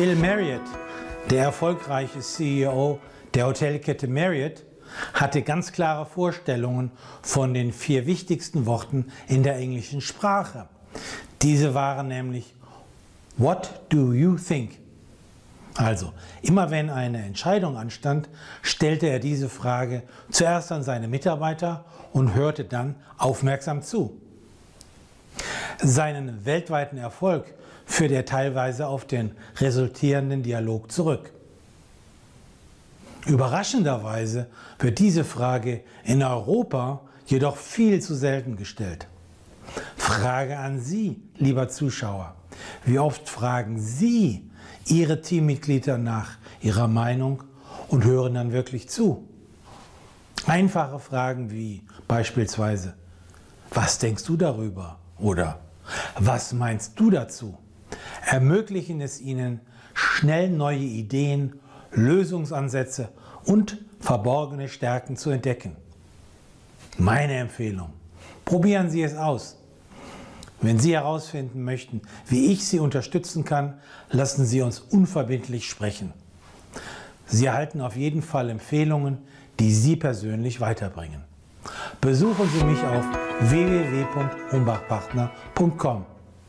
Bill Marriott, der erfolgreiche CEO der Hotelkette Marriott, hatte ganz klare Vorstellungen von den vier wichtigsten Worten in der englischen Sprache. Diese waren nämlich What do you think? Also, immer wenn eine Entscheidung anstand, stellte er diese Frage zuerst an seine Mitarbeiter und hörte dann aufmerksam zu. Seinen weltweiten Erfolg führt er teilweise auf den resultierenden Dialog zurück. Überraschenderweise wird diese Frage in Europa jedoch viel zu selten gestellt. Frage an Sie, lieber Zuschauer. Wie oft fragen Sie Ihre Teammitglieder nach ihrer Meinung und hören dann wirklich zu? Einfache Fragen wie beispielsweise, was denkst du darüber? Oder was meinst du dazu? Ermöglichen es Ihnen, schnell neue Ideen, Lösungsansätze und verborgene Stärken zu entdecken. Meine Empfehlung. Probieren Sie es aus. Wenn Sie herausfinden möchten, wie ich Sie unterstützen kann, lassen Sie uns unverbindlich sprechen. Sie erhalten auf jeden Fall Empfehlungen, die Sie persönlich weiterbringen. Besuchen Sie mich auf www.humbachpartner.com.